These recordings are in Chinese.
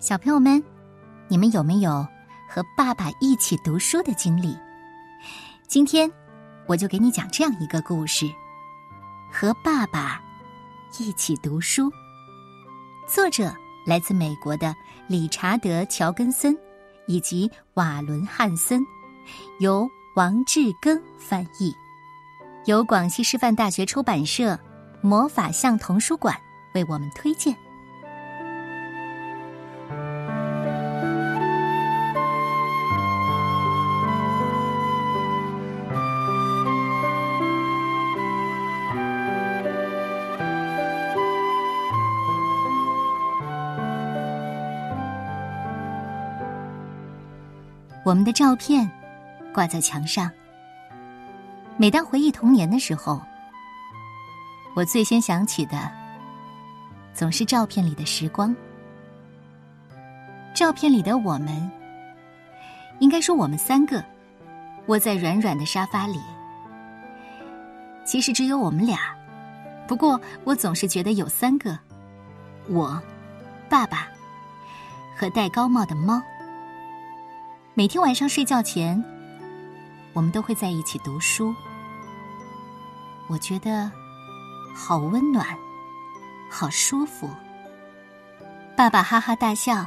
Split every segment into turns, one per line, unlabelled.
小朋友们，你们有没有和爸爸一起读书的经历？今天我就给你讲这样一个故事：和爸爸一起读书。作者来自美国的理查德·乔根森以及瓦伦·汉森，由王志庚翻译，由广西师范大学出版社魔法象童书馆为我们推荐。我们的照片挂在墙上。每当回忆童年的时候，我最先想起的总是照片里的时光。照片里的我们，应该说我们三个窝在软软的沙发里。其实只有我们俩，不过我总是觉得有三个：我、爸爸和戴高帽的猫。每天晚上睡觉前，我们都会在一起读书。我觉得好温暖，好舒服。爸爸哈哈大笑，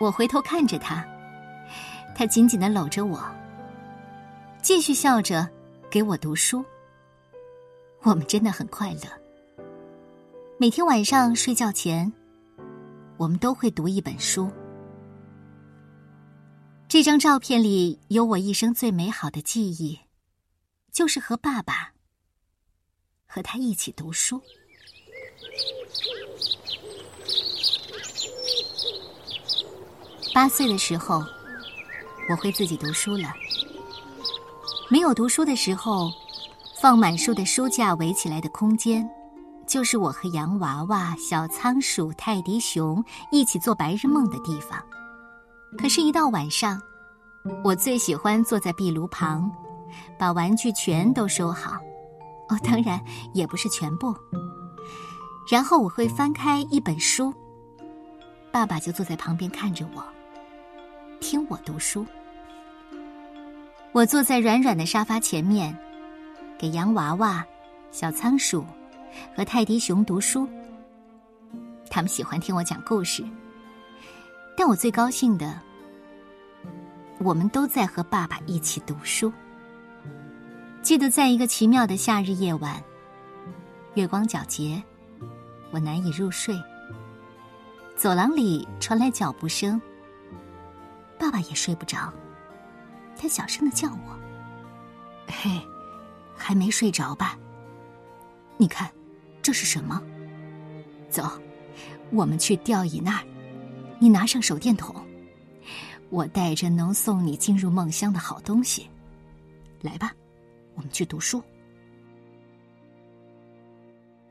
我回头看着他，他紧紧的搂着我，继续笑着给我读书。我们真的很快乐。每天晚上睡觉前，我们都会读一本书。这张照片里有我一生最美好的记忆，就是和爸爸和他一起读书。八岁的时候，我会自己读书了。没有读书的时候，放满书的书架围起来的空间，就是我和洋娃娃、小仓鼠、泰迪熊一起做白日梦的地方。可是，一到晚上，我最喜欢坐在壁炉旁，把玩具全都收好。哦，当然也不是全部。然后我会翻开一本书，爸爸就坐在旁边看着我，听我读书。我坐在软软的沙发前面，给洋娃娃、小仓鼠和泰迪熊读书。他们喜欢听我讲故事。但我最高兴的，我们都在和爸爸一起读书。记得在一个奇妙的夏日夜晚，月光皎洁，我难以入睡。走廊里传来脚步声，爸爸也睡不着，他小声的叫我：“嘿，还没睡着吧？你看，这是什么？走，我们去吊椅那儿。”你拿上手电筒，我带着能送你进入梦乡的好东西。来吧，我们去读书。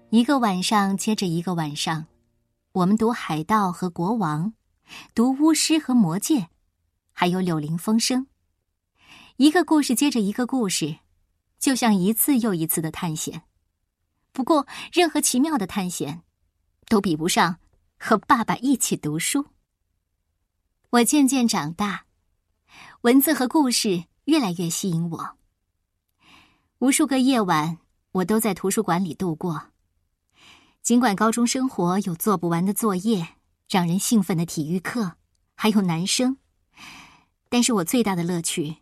一个晚上接着一个晚上，我们读海盗和国王，读巫师和魔戒，还有柳林风声。一个故事接着一个故事，就像一次又一次的探险。不过，任何奇妙的探险，都比不上和爸爸一起读书。我渐渐长大，文字和故事越来越吸引我。无数个夜晚，我都在图书馆里度过。尽管高中生活有做不完的作业、让人兴奋的体育课，还有男生，但是我最大的乐趣，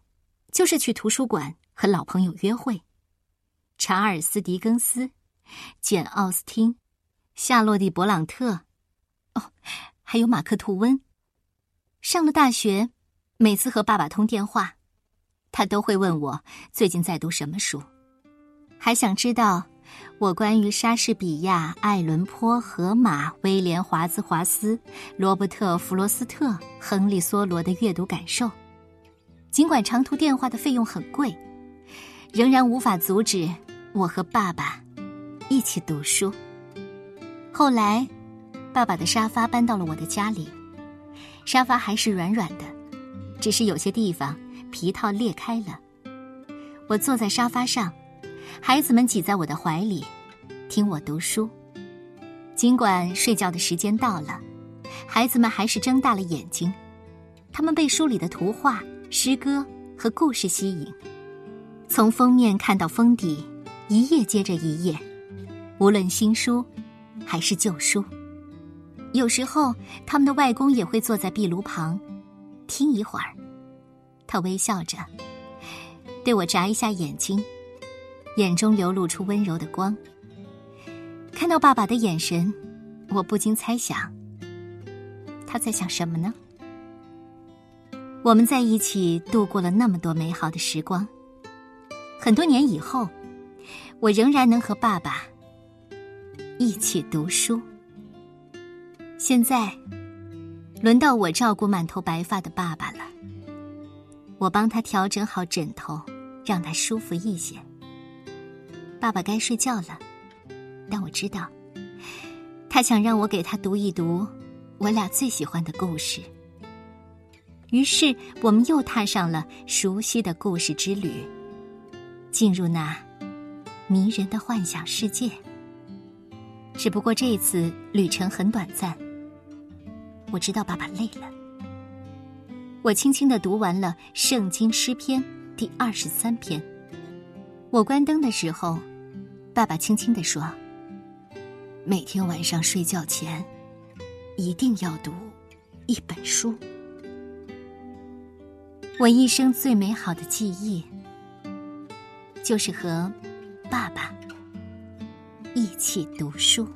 就是去图书馆和老朋友约会。查尔斯·狄更斯、简·奥斯汀、夏洛蒂·勃朗特，哦，还有马克·吐温。上了大学，每次和爸爸通电话，他都会问我最近在读什么书，还想知道我关于莎士比亚、爱伦坡、荷马、威廉·华兹华斯、罗伯特·弗罗斯特、亨利·梭罗的阅读感受。尽管长途电话的费用很贵，仍然无法阻止我和爸爸一起读书。后来，爸爸的沙发搬到了我的家里。沙发还是软软的，只是有些地方皮套裂开了。我坐在沙发上，孩子们挤在我的怀里，听我读书。尽管睡觉的时间到了，孩子们还是睁大了眼睛，他们被书里的图画、诗歌和故事吸引，从封面看到封底，一页接着一页，无论新书还是旧书。有时候，他们的外公也会坐在壁炉旁，听一会儿。他微笑着，对我眨一下眼睛，眼中流露出温柔的光。看到爸爸的眼神，我不禁猜想，他在想什么呢？我们在一起度过了那么多美好的时光，很多年以后，我仍然能和爸爸一起读书。现在，轮到我照顾满头白发的爸爸了。我帮他调整好枕头，让他舒服一些。爸爸该睡觉了，但我知道，他想让我给他读一读我俩最喜欢的故事。于是，我们又踏上了熟悉的故事之旅，进入那迷人的幻想世界。只不过这一次旅程很短暂。我知道爸爸累了，我轻轻的读完了《圣经诗篇》第二十三篇。我关灯的时候，爸爸轻轻的说：“每天晚上睡觉前，一定要读一本书。”我一生最美好的记忆，就是和爸爸一起读书。